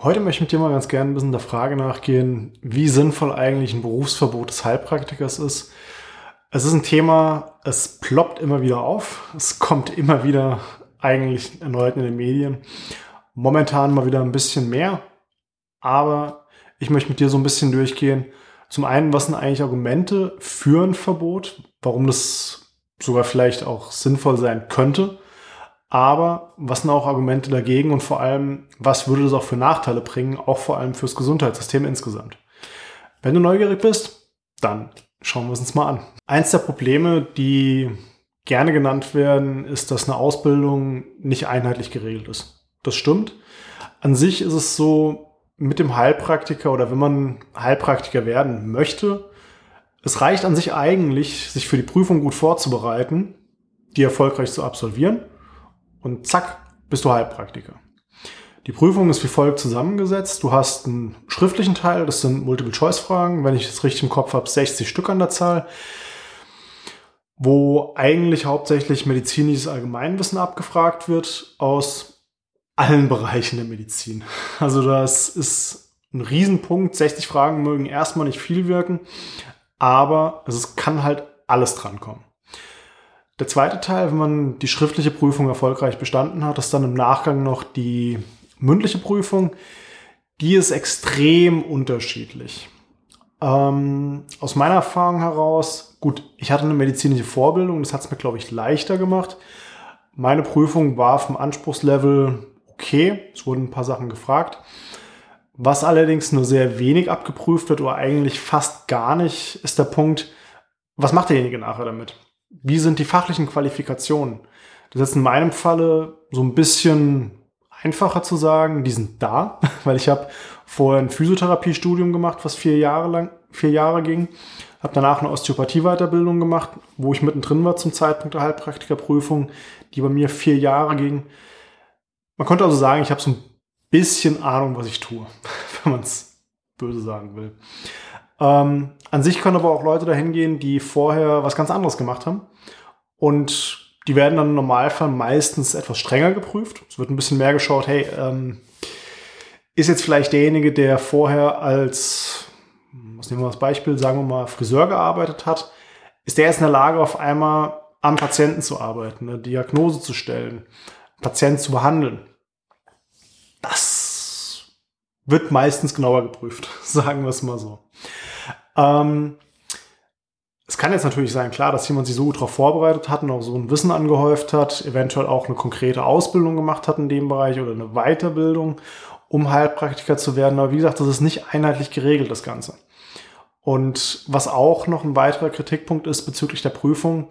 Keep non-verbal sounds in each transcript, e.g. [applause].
Heute möchte ich mit dir mal ganz gerne ein bisschen der Frage nachgehen, wie sinnvoll eigentlich ein Berufsverbot des Heilpraktikers ist. Es ist ein Thema, es ploppt immer wieder auf. Es kommt immer wieder eigentlich erneut in den Medien. Momentan mal wieder ein bisschen mehr. Aber ich möchte mit dir so ein bisschen durchgehen. Zum einen, was sind eigentlich Argumente für ein Verbot? Warum das sogar vielleicht auch sinnvoll sein könnte? Aber was sind auch Argumente dagegen und vor allem, was würde das auch für Nachteile bringen, auch vor allem fürs Gesundheitssystem insgesamt? Wenn du neugierig bist, dann schauen wir es uns mal an. Eins der Probleme, die gerne genannt werden, ist, dass eine Ausbildung nicht einheitlich geregelt ist. Das stimmt. An sich ist es so, mit dem Heilpraktiker oder wenn man Heilpraktiker werden möchte, es reicht an sich eigentlich, sich für die Prüfung gut vorzubereiten, die erfolgreich zu absolvieren und zack, bist du Heilpraktiker. Die Prüfung ist wie folgt zusammengesetzt. Du hast einen schriftlichen Teil, das sind Multiple-Choice-Fragen, wenn ich es richtig im Kopf habe, 60 Stück an der Zahl, wo eigentlich hauptsächlich medizinisches Allgemeinwissen abgefragt wird aus allen Bereichen der Medizin. Also das ist ein Riesenpunkt. 60 Fragen mögen erstmal nicht viel wirken, aber es kann halt alles drankommen. Der zweite Teil, wenn man die schriftliche Prüfung erfolgreich bestanden hat, ist dann im Nachgang noch die mündliche Prüfung. Die ist extrem unterschiedlich. Ähm, aus meiner Erfahrung heraus, gut, ich hatte eine medizinische Vorbildung, das hat es mir, glaube ich, leichter gemacht. Meine Prüfung war vom Anspruchslevel okay, es wurden ein paar Sachen gefragt. Was allerdings nur sehr wenig abgeprüft wird oder eigentlich fast gar nicht, ist der Punkt, was macht derjenige nachher damit? Wie sind die fachlichen Qualifikationen? Das ist in meinem Falle so ein bisschen einfacher zu sagen, die sind da, [laughs] weil ich habe vorher ein Physiotherapiestudium gemacht, was vier Jahre lang, vier Jahre ging, habe danach eine Osteopathie-Weiterbildung gemacht, wo ich mittendrin war zum Zeitpunkt der Heilpraktikerprüfung, die bei mir vier Jahre ging. Man konnte also sagen, ich habe so ein bisschen Ahnung, was ich tue, [laughs] wenn man es böse sagen will. Ähm, an sich können aber auch Leute dahin gehen, die vorher was ganz anderes gemacht haben. Und die werden dann im Normalfall meistens etwas strenger geprüft. Es wird ein bisschen mehr geschaut, hey, ähm, ist jetzt vielleicht derjenige, der vorher als, was nehmen wir als Beispiel, sagen wir mal, Friseur gearbeitet hat, ist der jetzt in der Lage, auf einmal am Patienten zu arbeiten, eine Diagnose zu stellen, Patienten zu behandeln. Das wird meistens genauer geprüft, [laughs] sagen wir es mal so. Ähm, es kann jetzt natürlich sein, klar, dass jemand sich so gut darauf vorbereitet hat und auch so ein Wissen angehäuft hat, eventuell auch eine konkrete Ausbildung gemacht hat in dem Bereich oder eine Weiterbildung, um Heilpraktiker zu werden. Aber wie gesagt, das ist nicht einheitlich geregelt, das Ganze. Und was auch noch ein weiterer Kritikpunkt ist bezüglich der Prüfung,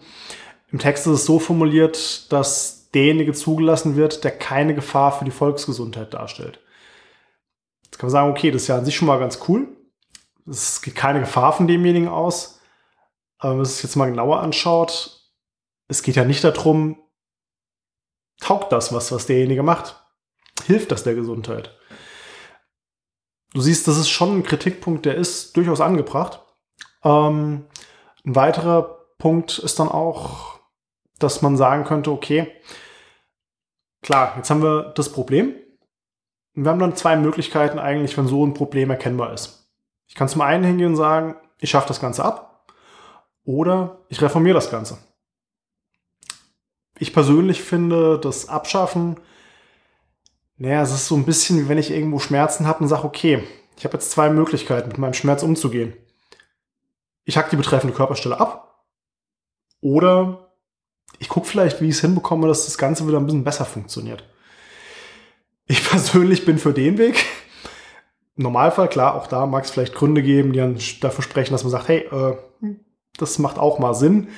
im Text ist es so formuliert, dass derjenige zugelassen wird, der keine Gefahr für die Volksgesundheit darstellt. Jetzt kann man sagen, okay, das ist ja an sich schon mal ganz cool. Es geht keine Gefahr von demjenigen aus. Aber wenn man es jetzt mal genauer anschaut, es geht ja nicht darum, taugt das was, was derjenige macht? Hilft das der Gesundheit? Du siehst, das ist schon ein Kritikpunkt, der ist durchaus angebracht. Ähm, ein weiterer Punkt ist dann auch, dass man sagen könnte, okay, klar, jetzt haben wir das Problem. Wir haben dann zwei Möglichkeiten eigentlich, wenn so ein Problem erkennbar ist. Ich kann zum einen hingehen und sagen, ich schaffe das Ganze ab oder ich reformiere das Ganze. Ich persönlich finde das Abschaffen, naja, es ist so ein bisschen wie wenn ich irgendwo Schmerzen habe und sage, okay, ich habe jetzt zwei Möglichkeiten, mit meinem Schmerz umzugehen. Ich hack die betreffende Körperstelle ab oder ich gucke vielleicht, wie ich es hinbekomme, dass das Ganze wieder ein bisschen besser funktioniert. Ich [laughs] persönlich bin für den Weg. Normalfall, klar, auch da mag es vielleicht Gründe geben, die dann dafür sprechen, dass man sagt, hey, äh, das macht auch mal Sinn.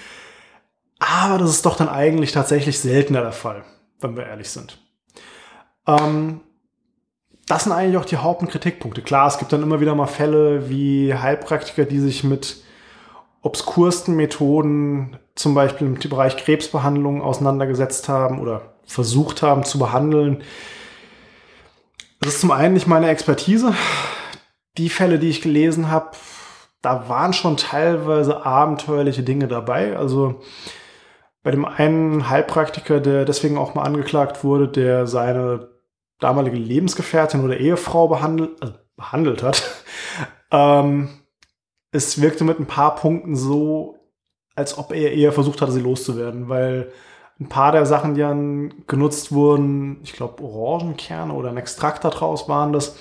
Aber das ist doch dann eigentlich tatsächlich seltener der Fall, wenn wir ehrlich sind. Ähm, das sind eigentlich auch die Hauptkritikpunkte. Klar, es gibt dann immer wieder mal Fälle wie Heilpraktiker, die sich mit obskursten Methoden, zum Beispiel im Bereich Krebsbehandlung, auseinandergesetzt haben oder versucht haben zu behandeln, das ist zum einen nicht meine Expertise. Die Fälle, die ich gelesen habe, da waren schon teilweise abenteuerliche Dinge dabei. Also bei dem einen Heilpraktiker, der deswegen auch mal angeklagt wurde, der seine damalige Lebensgefährtin oder Ehefrau behandelt, also behandelt hat. [laughs] ähm, es wirkte mit ein paar Punkten so, als ob er eher versucht hatte, sie loszuwerden, weil ein paar der Sachen, die dann genutzt wurden, ich glaube Orangenkerne oder ein Extrakt daraus waren das,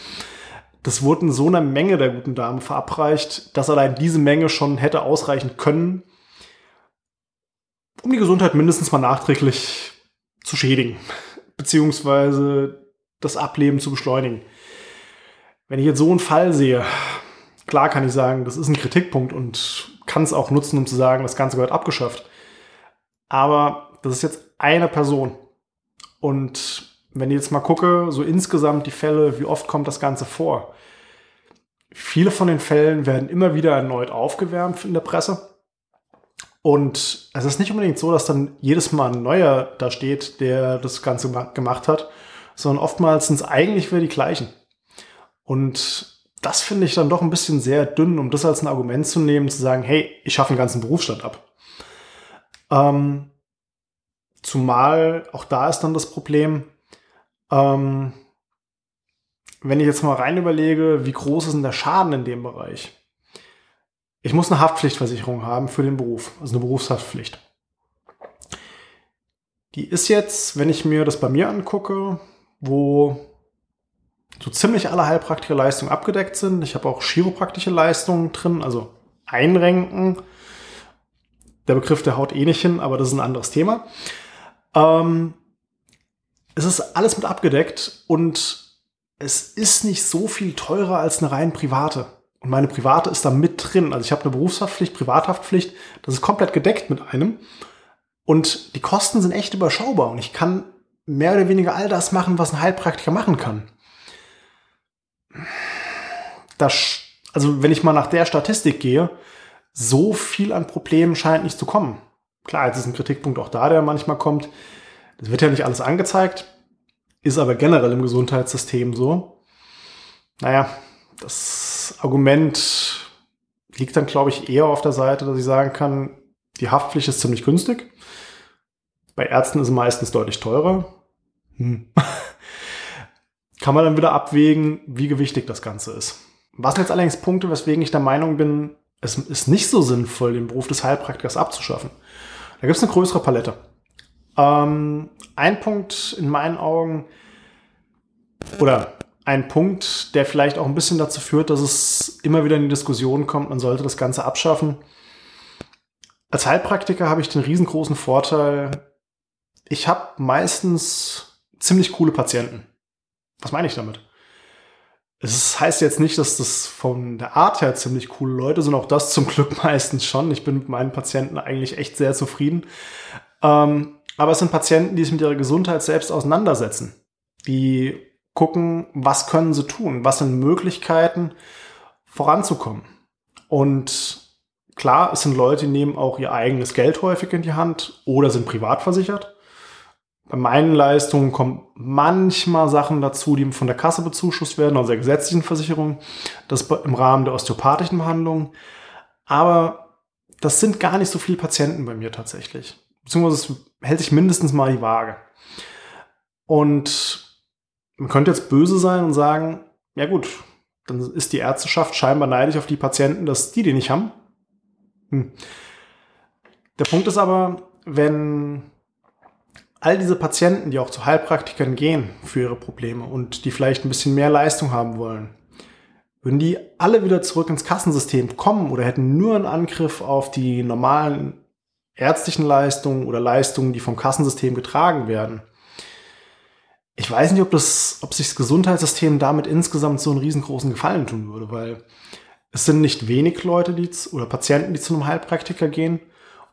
das wurde in so einer Menge der guten Dame verabreicht, dass allein diese Menge schon hätte ausreichen können, um die Gesundheit mindestens mal nachträglich zu schädigen, beziehungsweise das Ableben zu beschleunigen. Wenn ich jetzt so einen Fall sehe, klar kann ich sagen, das ist ein Kritikpunkt und kann es auch nutzen, um zu sagen, das Ganze gehört abgeschafft. Aber das ist jetzt eine Person. Und wenn ich jetzt mal gucke, so insgesamt die Fälle, wie oft kommt das Ganze vor? Viele von den Fällen werden immer wieder erneut aufgewärmt in der Presse. Und es ist nicht unbedingt so, dass dann jedes Mal ein neuer da steht, der das Ganze gemacht hat, sondern oftmals sind es eigentlich wieder die gleichen. Und das finde ich dann doch ein bisschen sehr dünn, um das als ein Argument zu nehmen, zu sagen, hey, ich schaffe den ganzen Berufsstand ab. Ähm, zumal auch da ist dann das Problem, ähm, wenn ich jetzt mal rein überlege, wie groß ist denn der Schaden in dem Bereich? Ich muss eine Haftpflichtversicherung haben für den Beruf, also eine Berufshaftpflicht. Die ist jetzt, wenn ich mir das bei mir angucke, wo so ziemlich alle Heilpraktikerleistungen abgedeckt sind. Ich habe auch chiropraktische Leistungen drin, also Einrenken. Der Begriff, der haut eh nicht hin, aber das ist ein anderes Thema. Ähm, es ist alles mit abgedeckt und es ist nicht so viel teurer als eine rein private. Und meine private ist da mit drin. Also ich habe eine Berufshaftpflicht, Privathaftpflicht, das ist komplett gedeckt mit einem. Und die Kosten sind echt überschaubar und ich kann mehr oder weniger all das machen, was ein Heilpraktiker machen kann. Das, also wenn ich mal nach der Statistik gehe, so viel an Problemen scheint nicht zu kommen. Klar, jetzt ist ein Kritikpunkt auch da, der manchmal kommt. Das wird ja nicht alles angezeigt, ist aber generell im Gesundheitssystem so. Naja, das Argument liegt dann, glaube ich, eher auf der Seite, dass ich sagen kann, die Haftpflicht ist ziemlich günstig. Bei Ärzten ist es meistens deutlich teurer. Hm. [laughs] Kann man dann wieder abwägen, wie gewichtig das Ganze ist. Was sind jetzt allerdings Punkte, weswegen ich der Meinung bin, es ist nicht so sinnvoll, den Beruf des Heilpraktikers abzuschaffen. Da gibt es eine größere Palette. Ähm, ein Punkt in meinen Augen, oder ein Punkt, der vielleicht auch ein bisschen dazu führt, dass es immer wieder in die Diskussion kommt, man sollte das Ganze abschaffen. Als Heilpraktiker habe ich den riesengroßen Vorteil, ich habe meistens ziemlich coole Patienten. Was meine ich damit? Es heißt jetzt nicht, dass das von der Art her ziemlich coole Leute sind, auch das zum Glück [laughs] meistens schon. Ich bin mit meinen Patienten eigentlich echt sehr zufrieden. Ähm, aber es sind Patienten, die sich mit ihrer Gesundheit selbst auseinandersetzen. Die gucken, was können sie tun, was sind Möglichkeiten voranzukommen. Und klar, es sind Leute, die nehmen auch ihr eigenes Geld häufig in die Hand oder sind privat versichert. Bei meinen Leistungen kommen manchmal Sachen dazu, die von der Kasse bezuschusst werden, also der gesetzlichen Versicherung. Das im Rahmen der osteopathischen Behandlung. Aber das sind gar nicht so viele Patienten bei mir tatsächlich. Beziehungsweise es hält sich mindestens mal die Waage. Und man könnte jetzt böse sein und sagen, ja gut, dann ist die Ärzteschaft scheinbar neidisch auf die Patienten, dass die die nicht haben. Hm. Der Punkt ist aber, wenn all diese Patienten, die auch zu Heilpraktikern gehen für ihre Probleme und die vielleicht ein bisschen mehr Leistung haben wollen, würden die alle wieder zurück ins Kassensystem kommen oder hätten nur einen Angriff auf die normalen ärztlichen Leistungen oder Leistungen, die vom Kassensystem getragen werden. Ich weiß nicht, ob, das, ob sich das Gesundheitssystem damit insgesamt so einen riesengroßen Gefallen tun würde, weil es sind nicht wenig Leute die, oder Patienten, die zu einem Heilpraktiker gehen.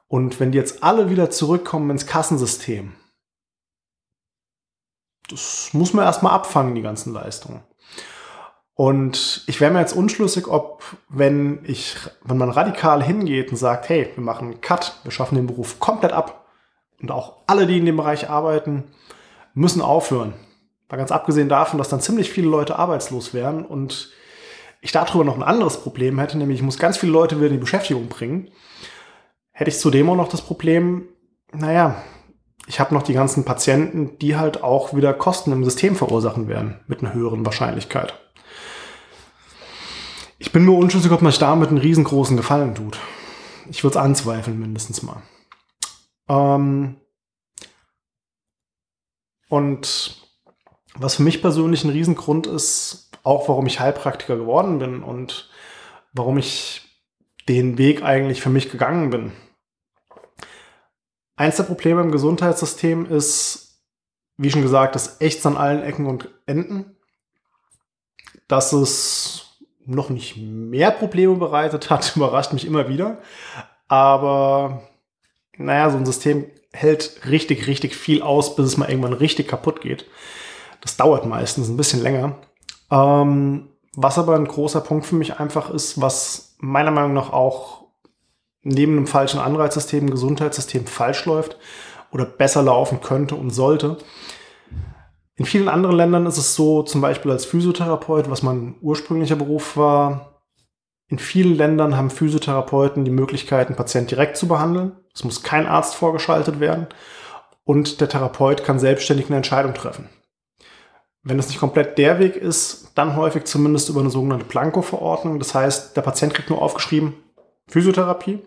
Und wenn die jetzt alle wieder zurückkommen ins Kassensystem, das muss man erstmal abfangen, die ganzen Leistungen. Und ich wäre mir jetzt unschlüssig, ob, wenn ich, wenn man radikal hingeht und sagt, hey, wir machen einen Cut, wir schaffen den Beruf komplett ab und auch alle, die in dem Bereich arbeiten, müssen aufhören. Mal ganz abgesehen davon, dass dann ziemlich viele Leute arbeitslos wären und ich darüber noch ein anderes Problem hätte, nämlich ich muss ganz viele Leute wieder in die Beschäftigung bringen, hätte ich zudem auch noch das Problem, naja, ich habe noch die ganzen Patienten, die halt auch wieder Kosten im System verursachen werden, mit einer höheren Wahrscheinlichkeit. Ich bin mir unschlüssig, ob man sich damit einen riesengroßen Gefallen tut. Ich würde es anzweifeln, mindestens mal. Ähm und was für mich persönlich ein Riesengrund ist, auch warum ich Heilpraktiker geworden bin und warum ich den Weg eigentlich für mich gegangen bin. Eins der Probleme im Gesundheitssystem ist, wie schon gesagt, das Echts an allen Ecken und Enden. Dass es noch nicht mehr Probleme bereitet hat, [laughs] überrascht mich immer wieder. Aber naja, so ein System hält richtig, richtig viel aus, bis es mal irgendwann richtig kaputt geht. Das dauert meistens ein bisschen länger. Ähm, was aber ein großer Punkt für mich einfach ist, was meiner Meinung nach auch neben einem falschen Anreizsystem, Gesundheitssystem falsch läuft oder besser laufen könnte und sollte. In vielen anderen Ländern ist es so, zum Beispiel als Physiotherapeut, was mein ursprünglicher Beruf war, in vielen Ländern haben Physiotherapeuten die Möglichkeit, einen Patient direkt zu behandeln. Es muss kein Arzt vorgeschaltet werden und der Therapeut kann selbstständig eine Entscheidung treffen. Wenn es nicht komplett der Weg ist, dann häufig zumindest über eine sogenannte Planko-Verordnung. Das heißt, der Patient kriegt nur aufgeschrieben Physiotherapie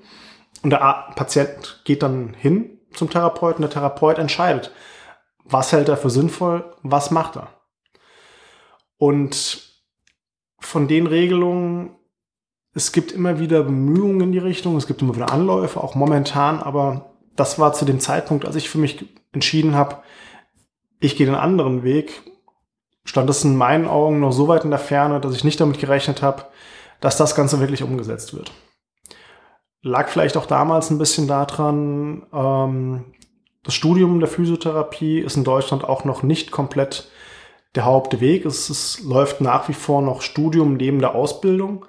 und der Patient geht dann hin zum Therapeuten. Der Therapeut entscheidet, was hält er für sinnvoll, was macht er. Und von den Regelungen, es gibt immer wieder Bemühungen in die Richtung, es gibt immer wieder Anläufe, auch momentan, aber das war zu dem Zeitpunkt, als ich für mich entschieden habe, ich gehe den anderen Weg, stand es in meinen Augen noch so weit in der Ferne, dass ich nicht damit gerechnet habe, dass das Ganze wirklich umgesetzt wird. Lag vielleicht auch damals ein bisschen daran, ähm, das Studium der Physiotherapie ist in Deutschland auch noch nicht komplett der Hauptweg. Es, es läuft nach wie vor noch Studium neben der Ausbildung,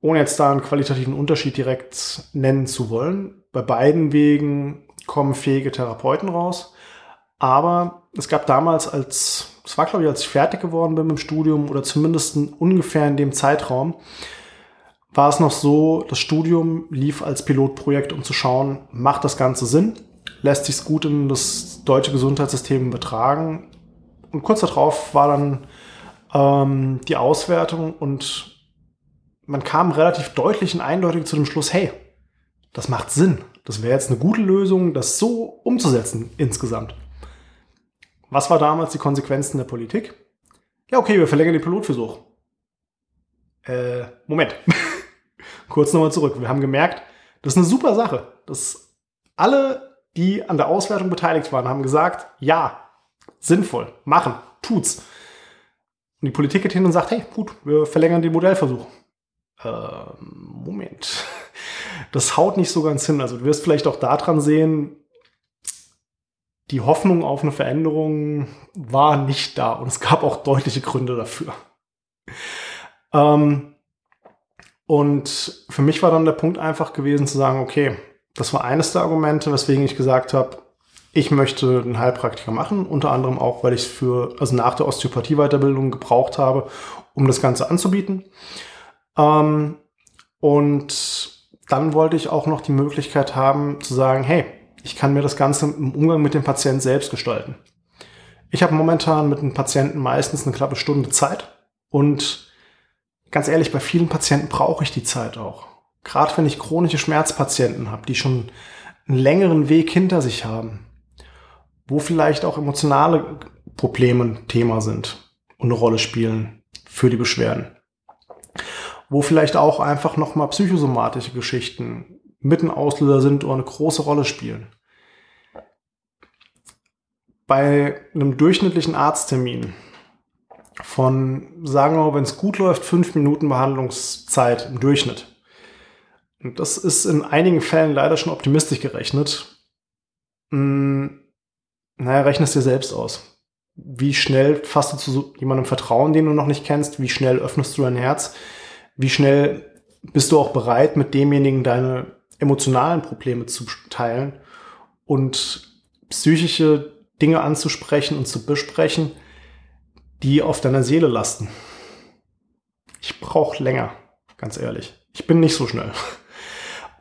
ohne jetzt da einen qualitativen Unterschied direkt nennen zu wollen. Bei beiden Wegen kommen fähige Therapeuten raus. Aber es gab damals als es war, glaube ich, als ich fertig geworden bin mit dem Studium oder zumindest ungefähr in dem Zeitraum, war es noch so, das Studium lief als Pilotprojekt, um zu schauen, macht das Ganze Sinn? Lässt sich es gut in das deutsche Gesundheitssystem übertragen? Und kurz darauf war dann ähm, die Auswertung und man kam relativ deutlich und eindeutig zu dem Schluss, hey, das macht Sinn. Das wäre jetzt eine gute Lösung, das so umzusetzen insgesamt. Was war damals die Konsequenzen der Politik? Ja, okay, wir verlängern den Pilotversuch. Äh, Moment. [laughs] Kurz nochmal zurück. Wir haben gemerkt, das ist eine super Sache. Das alle, die an der Auswertung beteiligt waren, haben gesagt, ja, sinnvoll, machen, tut's. Und die Politik geht hin und sagt, hey, gut, wir verlängern den Modellversuch. Äh, Moment. Das haut nicht so ganz hin. Also du wirst vielleicht auch daran sehen, die Hoffnung auf eine Veränderung war nicht da und es gab auch deutliche Gründe dafür. Ähm, und für mich war dann der Punkt einfach gewesen zu sagen, okay, das war eines der Argumente, weswegen ich gesagt habe, ich möchte einen Heilpraktiker machen, unter anderem auch, weil ich es für, also nach der Osteopathie-Weiterbildung gebraucht habe, um das Ganze anzubieten. Ähm, und dann wollte ich auch noch die Möglichkeit haben zu sagen, hey, ich kann mir das Ganze im Umgang mit dem Patienten selbst gestalten. Ich habe momentan mit einem Patienten meistens eine knappe Stunde Zeit und ganz ehrlich, bei vielen Patienten brauche ich die Zeit auch. Gerade wenn ich chronische Schmerzpatienten habe, die schon einen längeren Weg hinter sich haben, wo vielleicht auch emotionale Probleme ein Thema sind und eine Rolle spielen für die Beschwerden. Wo vielleicht auch einfach nochmal psychosomatische Geschichten mit ein Auslöser sind oder eine große Rolle spielen. Bei einem durchschnittlichen Arzttermin von, sagen wir mal, wenn es gut läuft, fünf Minuten Behandlungszeit im Durchschnitt. Und das ist in einigen Fällen leider schon optimistisch gerechnet. Hm, naja, rechne es dir selbst aus. Wie schnell fasst du zu jemandem Vertrauen, den du noch nicht kennst? Wie schnell öffnest du dein Herz? Wie schnell bist du auch bereit, mit demjenigen deine emotionalen Probleme zu teilen und psychische Dinge anzusprechen und zu besprechen, die auf deiner Seele lasten. Ich brauche länger, ganz ehrlich. Ich bin nicht so schnell.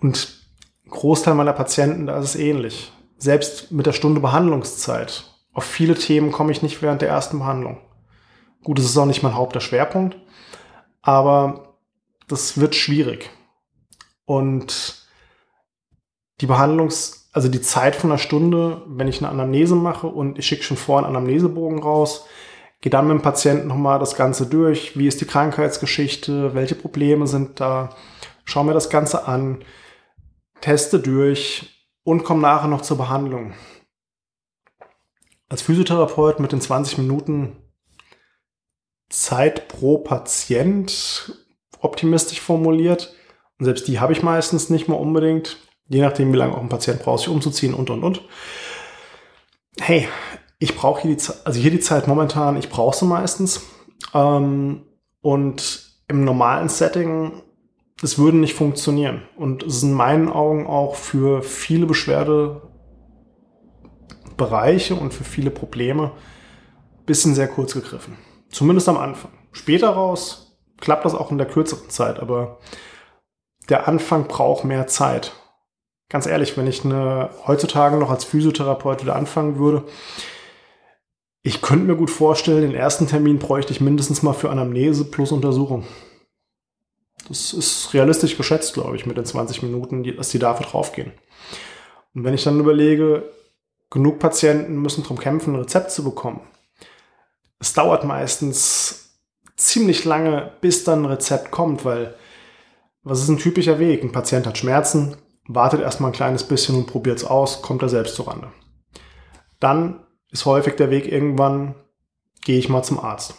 Und Großteil meiner Patienten, da ist es ähnlich. selbst mit der Stunde Behandlungszeit, auf viele Themen komme ich nicht während der ersten Behandlung. Gut, es ist auch nicht mein Haupt der Schwerpunkt, aber das wird schwierig. Und die Behandlungs, also die Zeit von einer Stunde, wenn ich eine Anamnese mache und ich schicke schon vor einen Anamnesebogen raus, gehe dann mit dem Patienten nochmal das Ganze durch. Wie ist die Krankheitsgeschichte? Welche Probleme sind da? Schau mir das Ganze an, teste durch und komme nachher noch zur Behandlung. Als Physiotherapeut mit den 20 Minuten Zeit pro Patient optimistisch formuliert. Und selbst die habe ich meistens nicht mehr unbedingt. Je nachdem, wie lange auch ein Patient braucht, sich umzuziehen und, und, und. Hey, ich brauche hier die Zeit, also hier die Zeit momentan, ich brauche sie meistens. Ähm, und im normalen Setting, es würde nicht funktionieren. Und es ist in meinen Augen auch für viele Beschwerdebereiche und für viele Probleme ein bisschen sehr kurz gegriffen. Zumindest am Anfang. Später raus klappt das auch in der kürzeren Zeit, aber der Anfang braucht mehr Zeit. Ganz ehrlich, wenn ich eine, heutzutage noch als Physiotherapeut wieder anfangen würde, ich könnte mir gut vorstellen, den ersten Termin bräuchte ich mindestens mal für Anamnese plus Untersuchung. Das ist realistisch geschätzt, glaube ich, mit den 20 Minuten, dass die dafür draufgehen. Und wenn ich dann überlege, genug Patienten müssen darum kämpfen, ein Rezept zu bekommen. Es dauert meistens ziemlich lange, bis dann ein Rezept kommt, weil was ist ein typischer Weg? Ein Patient hat Schmerzen, wartet erstmal ein kleines bisschen und probiert es aus, kommt er selbst zurande. Dann ist häufig der Weg irgendwann, gehe ich mal zum Arzt.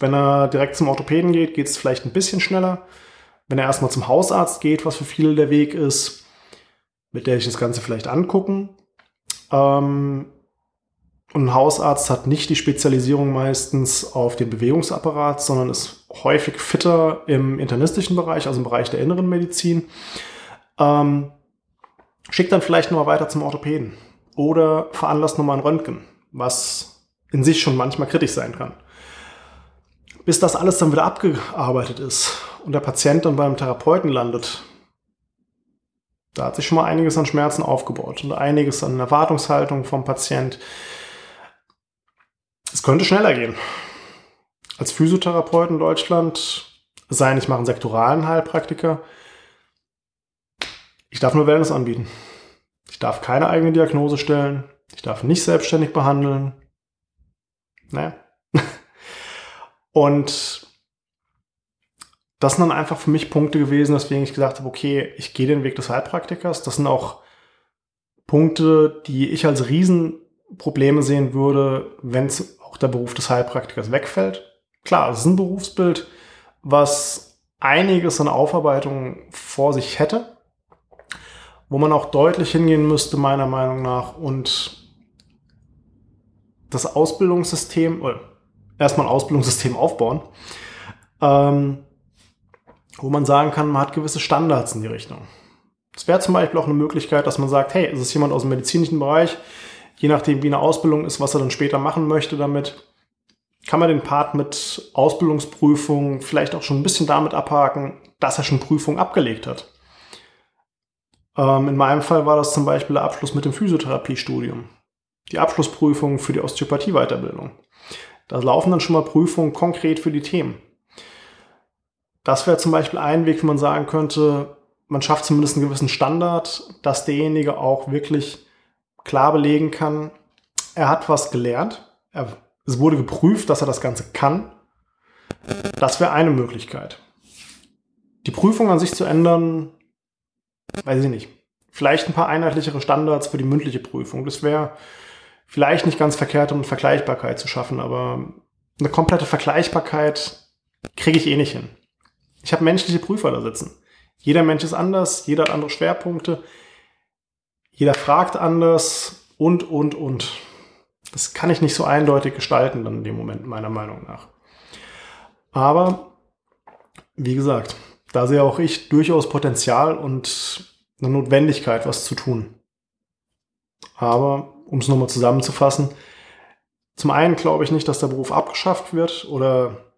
Wenn er direkt zum Orthopäden geht, geht es vielleicht ein bisschen schneller. Wenn er erstmal zum Hausarzt geht, was für viele der Weg ist, mit der ich das Ganze vielleicht angucken. Ähm, und ein Hausarzt hat nicht die Spezialisierung meistens auf den Bewegungsapparat, sondern ist häufig fitter im internistischen Bereich, also im Bereich der inneren Medizin. Ähm, schickt dann vielleicht nochmal weiter zum Orthopäden oder veranlasst nochmal ein Röntgen, was in sich schon manchmal kritisch sein kann. Bis das alles dann wieder abgearbeitet ist und der Patient dann beim Therapeuten landet, da hat sich schon mal einiges an Schmerzen aufgebaut und einiges an Erwartungshaltung vom Patient. Es könnte schneller gehen. Als Physiotherapeut in Deutschland, sei ich mache einen sektoralen Heilpraktiker, ich darf nur Wellness anbieten. Ich darf keine eigene Diagnose stellen. Ich darf nicht selbstständig behandeln. Naja. [laughs] Und das sind dann einfach für mich Punkte gewesen, weswegen ich gesagt habe, okay, ich gehe den Weg des Heilpraktikers. Das sind auch Punkte, die ich als Riesenprobleme sehen würde, wenn es auch der Beruf des Heilpraktikers wegfällt. Klar, es ist ein Berufsbild, was einiges an Aufarbeitung vor sich hätte wo man auch deutlich hingehen müsste, meiner Meinung nach. Und das Ausbildungssystem, oder erstmal ein Ausbildungssystem aufbauen, ähm, wo man sagen kann, man hat gewisse Standards in die Richtung. Es wäre zum Beispiel auch eine Möglichkeit, dass man sagt, hey, es ist jemand aus dem medizinischen Bereich, je nachdem, wie eine Ausbildung ist, was er dann später machen möchte damit, kann man den Part mit Ausbildungsprüfung vielleicht auch schon ein bisschen damit abhaken, dass er schon Prüfungen abgelegt hat. Ähm, in meinem Fall war das zum Beispiel der Abschluss mit dem Physiotherapiestudium. Die Abschlussprüfung für die Osteopathie-Weiterbildung. Da laufen dann schon mal Prüfungen konkret für die Themen. Das wäre zum Beispiel ein Weg, wie man sagen könnte, man schafft zumindest einen gewissen Standard, dass derjenige auch wirklich klar belegen kann, er hat was gelernt, er, es wurde geprüft, dass er das Ganze kann. Das wäre eine Möglichkeit. Die Prüfung an sich zu ändern, weiß ich nicht, vielleicht ein paar einheitlichere Standards für die mündliche Prüfung. Das wäre vielleicht nicht ganz verkehrt, um Vergleichbarkeit zu schaffen, aber eine komplette Vergleichbarkeit kriege ich eh nicht hin. Ich habe menschliche Prüfer da sitzen. Jeder Mensch ist anders, jeder hat andere Schwerpunkte, jeder fragt anders und, und, und. Das kann ich nicht so eindeutig gestalten dann in dem Moment, meiner Meinung nach. Aber, wie gesagt, da sehe auch ich durchaus Potenzial und eine Notwendigkeit, was zu tun. Aber, um es nochmal zusammenzufassen, zum einen glaube ich nicht, dass der Beruf abgeschafft wird oder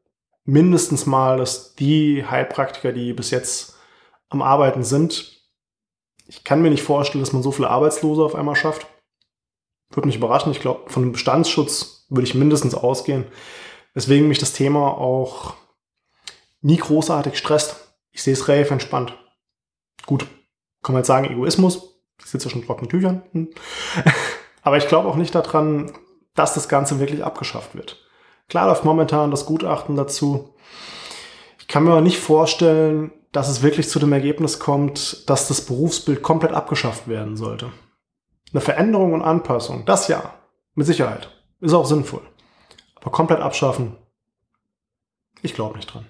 mindestens mal, dass die Heilpraktiker, die bis jetzt am Arbeiten sind, Ich kann mir nicht vorstellen, dass man so viele Arbeitslose auf einmal schafft. Würde mich überraschen. Ich glaube, von dem Bestandsschutz würde ich mindestens ausgehen. Weswegen mich das Thema auch nie großartig stresst. Ich sehe es relativ entspannt. Gut, kann man jetzt sagen, Egoismus. Ich sitze schon trockenen Tüchern. Hm. [laughs] Aber ich glaube auch nicht daran, dass das Ganze wirklich abgeschafft wird. Klar läuft momentan das Gutachten dazu. Ich kann mir aber nicht vorstellen, dass es wirklich zu dem Ergebnis kommt, dass das Berufsbild komplett abgeschafft werden sollte. Eine Veränderung und Anpassung, das ja, mit Sicherheit, ist auch sinnvoll. Aber komplett abschaffen, ich glaube nicht dran.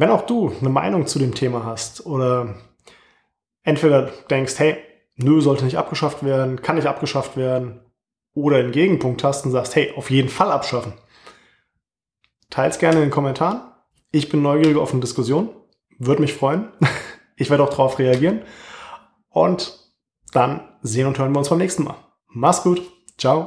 Wenn auch du eine Meinung zu dem Thema hast oder entweder denkst, hey, nö, sollte nicht abgeschafft werden, kann nicht abgeschafft werden, oder einen Gegenpunkt hast und sagst, hey, auf jeden Fall abschaffen, teils gerne in den Kommentaren. Ich bin neugierig auf eine Diskussion, würde mich freuen. [laughs] Ich werde auch darauf reagieren. Und dann sehen und hören wir uns beim nächsten Mal. Mach's gut. Ciao.